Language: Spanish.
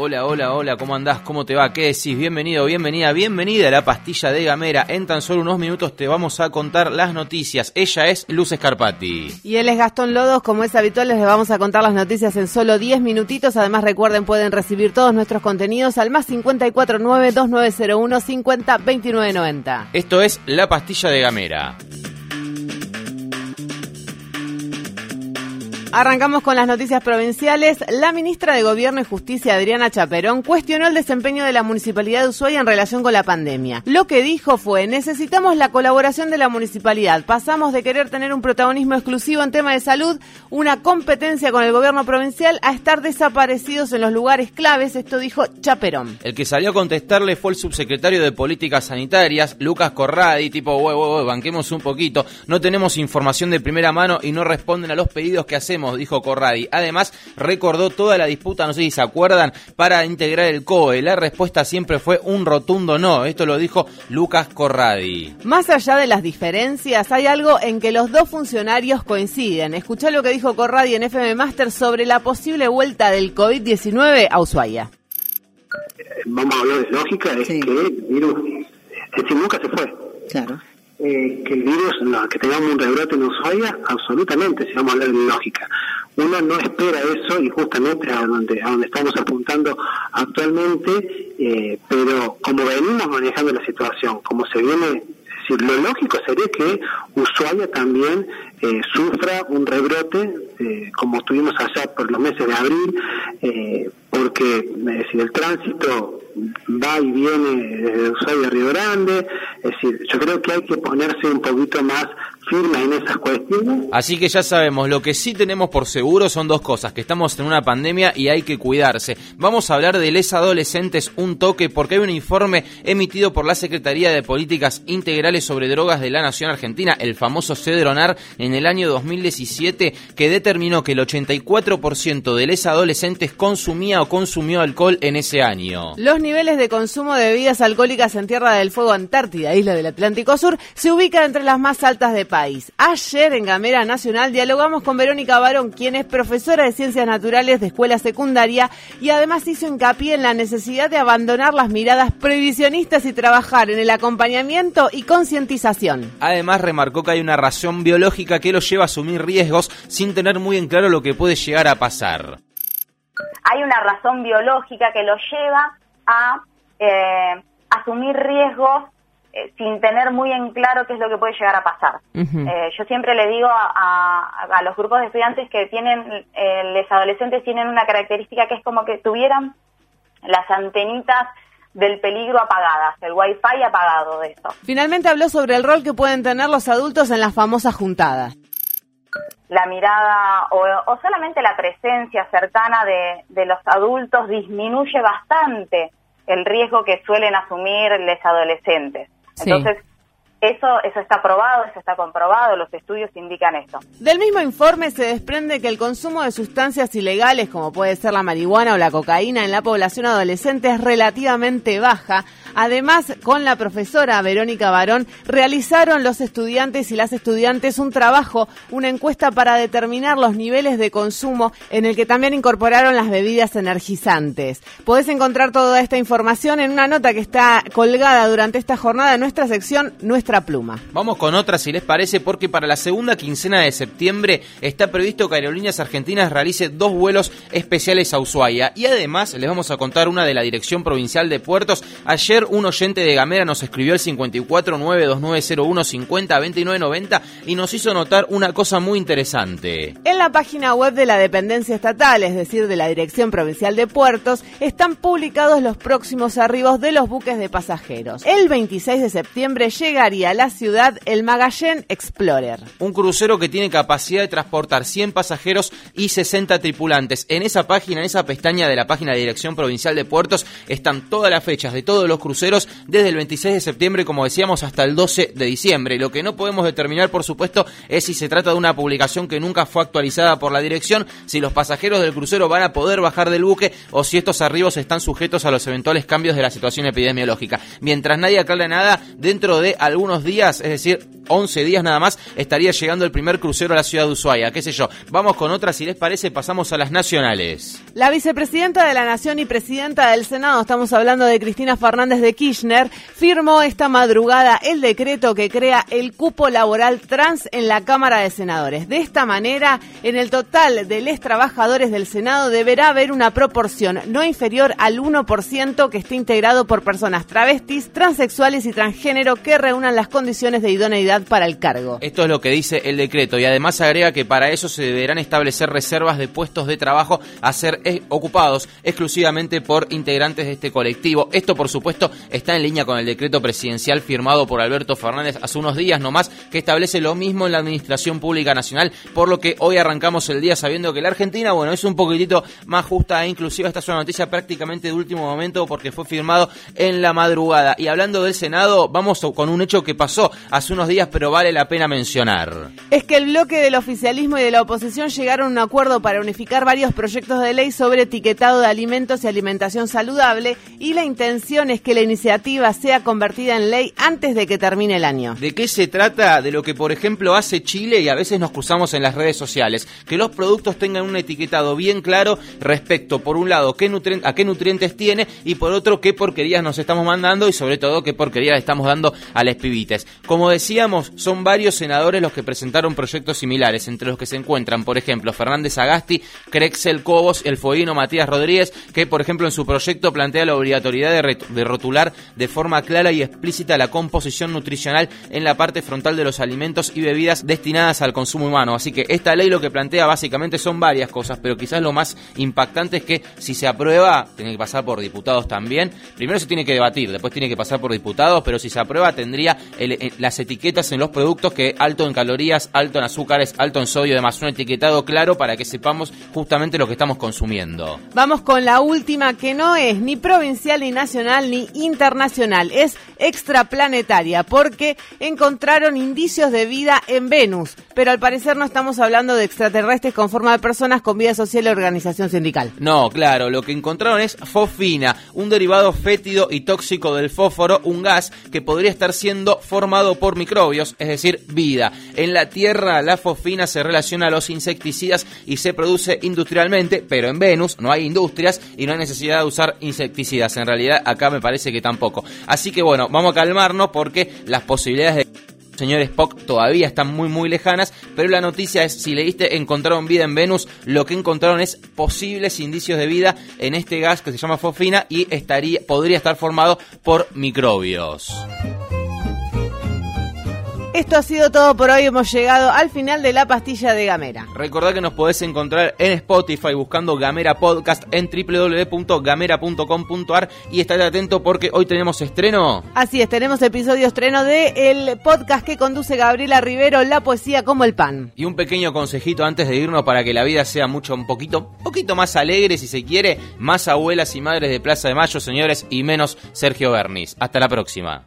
Hola, hola, hola, ¿cómo andás? ¿Cómo te va? ¿Qué decís? Bienvenido, bienvenida, bienvenida a la pastilla de Gamera. En tan solo unos minutos te vamos a contar las noticias. Ella es Luz Escarpati. Y él es Gastón Lodos, como es habitual, les vamos a contar las noticias en solo 10 minutitos. Además, recuerden, pueden recibir todos nuestros contenidos al más 549-2901-502990. Esto es la pastilla de Gamera. Arrancamos con las noticias provinciales. La ministra de Gobierno y Justicia, Adriana Chaperón, cuestionó el desempeño de la Municipalidad de Ushuaia en relación con la pandemia. Lo que dijo fue, necesitamos la colaboración de la municipalidad. Pasamos de querer tener un protagonismo exclusivo en tema de salud, una competencia con el gobierno provincial, a estar desaparecidos en los lugares claves. Esto dijo Chaperón. El que salió a contestarle fue el subsecretario de Políticas Sanitarias, Lucas Corradi, tipo, banquemos un poquito. No tenemos información de primera mano y no responden a los pedidos que hacemos dijo Corradi. Además, recordó toda la disputa, no sé si se acuerdan, para integrar el COE. La respuesta siempre fue un rotundo no. Esto lo dijo Lucas Corradi. Más allá de las diferencias, hay algo en que los dos funcionarios coinciden. Escuchá lo que dijo Corradi en FM Master sobre la posible vuelta del COVID-19 a Ushuaia. Vamos a hablar de lógica, es que el virus, este nunca se fue. Claro. Eh, que el virus, que tengamos un rebrote en Ushuaia, absolutamente, si vamos a hablar de lógica. Uno no espera eso y justamente a donde, a donde estamos apuntando actualmente, eh, pero como venimos manejando la situación, como se viene, lo lógico sería que Ushuaia también eh, sufra un rebrote, como tuvimos allá por los meses de abril, porque es decir, el tránsito va y viene desde Ushuaia a Río Grande, es decir, yo creo que hay que ponerse un poquito más firme en esas cuestiones. Así que ya sabemos, lo que sí tenemos por seguro son dos cosas, que estamos en una pandemia y hay que cuidarse. Vamos a hablar de les adolescentes un toque porque hay un informe emitido por la Secretaría de Políticas Integrales sobre Drogas de la Nación Argentina, el famoso CEDRONAR, en el año 2017, que determinó que el 84% de les adolescentes consumía o consumió alcohol en ese año. Los niveles de consumo de bebidas alcohólicas en Tierra del Fuego Antártida, isla del Atlántico Sur, se ubican entre las más altas de país. Ayer en Gamera Nacional dialogamos con Verónica Barón, quien es profesora de Ciencias Naturales de escuela secundaria y además hizo hincapié en la necesidad de abandonar las miradas prohibicionistas y trabajar en el acompañamiento y concientización. Además remarcó que hay una razón biológica que los lleva a asumir riesgos sin tener muy en claro lo que puede llegar a pasar hay una razón biológica que lo lleva a eh, asumir riesgos eh, sin tener muy en claro qué es lo que puede llegar a pasar. Eh, yo siempre le digo a, a, los grupos de estudiantes que tienen, los adolescentes tienen una característica que es como que tuvieran las antenitas del peligro apagadas, el wifi apagado de eso. Finalmente habló sobre el rol que pueden tener los adultos en las famosas juntadas la mirada o, solamente la presencia cercana de, de, los adultos disminuye bastante el riesgo que suelen asumir los adolescentes. Entonces, eso, eso está probado, eso está comprobado, los estudios indican esto. Del mismo informe se desprende que el consumo de sustancias ilegales, como puede ser la marihuana o la cocaína, en la población adolescente es relativamente baja. Además, con la profesora Verónica Barón, realizaron los estudiantes y las estudiantes un trabajo, una encuesta para determinar los niveles de consumo, en el que también incorporaron las bebidas energizantes. Podés encontrar toda esta información en una nota que está colgada durante esta jornada en nuestra sección Nuestra pluma. Vamos con otra si les parece porque para la segunda quincena de septiembre está previsto que Aerolíneas Argentinas realice dos vuelos especiales a Ushuaia y además les vamos a contar una de la Dirección Provincial de Puertos. Ayer un oyente de Gamera nos escribió el 5492901502990 y nos hizo notar una cosa muy interesante. En la página web de la dependencia estatal, es decir, de la Dirección Provincial de Puertos, están publicados los próximos arribos de los buques de pasajeros. El 26 de septiembre llegaría recorrería la ciudad el Magallén Explorer. Un crucero que tiene capacidad de transportar 100 pasajeros y 60 tripulantes. En esa página, en esa pestaña de la página de Dirección Provincial de Puertos, están todas las fechas de todos los cruceros desde el 26 de septiembre, como decíamos, hasta el 12 de diciembre. Lo que no podemos determinar, por supuesto, es si se trata de una publicación que nunca fue actualizada por la dirección, si los pasajeros del crucero van a poder bajar del buque o si estos arribos están sujetos a los eventuales cambios de la situación epidemiológica. Mientras nadie aclare nada, dentro de algunos días, es decir, 11 días nada más, estaría llegando el primer crucero a la ciudad de Ushuaia. ¿Qué sé yo? Vamos con otras, si les parece, pasamos a las nacionales. La vicepresidenta de la Nación y presidenta del Senado, estamos hablando de Cristina Fernández de Kirchner, firmó esta madrugada el decreto que crea el cupo laboral trans en la Cámara de Senadores. De esta manera, en el total de los trabajadores del Senado deberá haber una proporción no inferior al 1% que esté integrado por personas travestis, transexuales y transgénero que reúnan las condiciones de idoneidad para el cargo. Esto es lo que dice el decreto y además agrega que para eso se deberán establecer reservas de puestos de trabajo a ser eh, ocupados exclusivamente por integrantes de este colectivo. Esto, por supuesto, está en línea con el decreto presidencial firmado por Alberto Fernández hace unos días nomás, que establece lo mismo en la Administración Pública Nacional, por lo que hoy arrancamos el día sabiendo que la Argentina, bueno, es un poquitito más justa e inclusiva. Esta es una noticia prácticamente de último momento porque fue firmado en la madrugada. Y hablando del Senado, vamos con un hecho que pasó hace unos días, pero vale la pena mencionar. Es que el bloque del oficialismo y de la oposición llegaron a un acuerdo para unificar varios proyectos de ley sobre etiquetado de alimentos y alimentación saludable y la intención es que la iniciativa sea convertida en ley antes de que termine el año. ¿De qué se trata? De lo que, por ejemplo, hace Chile y a veces nos cruzamos en las redes sociales. Que los productos tengan un etiquetado bien claro respecto, por un lado, qué a qué nutrientes tiene y por otro, qué porquerías nos estamos mandando y sobre todo qué porquerías le estamos dando a las pibites. Como decíamos, son varios senadores los que presentaron proyectos similares, entre los que se encuentran, por ejemplo, Fernández Agasti, Crexel Cobos, el foíno Matías Rodríguez, que, por ejemplo, en su proyecto plantea la obligatoriedad de, de rotular de forma clara y explícita la composición nutricional en la parte frontal de los alimentos y bebidas destinadas al consumo humano. Así que esta ley lo que plantea básicamente son varias cosas, pero quizás lo más impactante es que si se aprueba, tiene que pasar por diputados también. Primero se tiene que debatir, después tiene que pasar por diputados, pero si se aprueba tendría eh, las etiquetas en los productos que alto en calorías, alto en azúcares, alto en sodio, además un etiquetado claro para que sepamos justamente lo que estamos consumiendo. Vamos con la última que no es ni provincial ni nacional ni internacional, es extraplanetaria porque encontraron indicios de vida en Venus, pero al parecer no estamos hablando de extraterrestres con forma de personas con vida social y organización sindical. No, claro, lo que encontraron es fofina, un derivado fétido y tóxico del fósforo, un gas que podría estar siendo formado por microbios, es decir, vida. En la Tierra la fofina se relaciona a los insecticidas y se produce industrialmente, pero en Venus no hay industrias y no hay necesidad de usar insecticidas. En realidad acá me parece que tampoco. Así que bueno, vamos a calmarnos porque las posibilidades de señor Spock todavía están muy muy lejanas, pero la noticia es si leíste encontraron vida en Venus, lo que encontraron es posibles indicios de vida en este gas que se llama fosfina y estaría podría estar formado por microbios. Esto ha sido todo por hoy. Hemos llegado al final de la pastilla de Gamera. Recordad que nos podés encontrar en Spotify buscando Gamera Podcast en www.gamera.com.ar y estate atento porque hoy tenemos estreno. Así es, tenemos episodio estreno de el podcast que conduce Gabriela Rivero, La poesía como el pan. Y un pequeño consejito antes de irnos para que la vida sea mucho un poquito, poquito más alegre si se quiere, más abuelas y madres de Plaza de Mayo, señores, y menos Sergio Bernis. Hasta la próxima.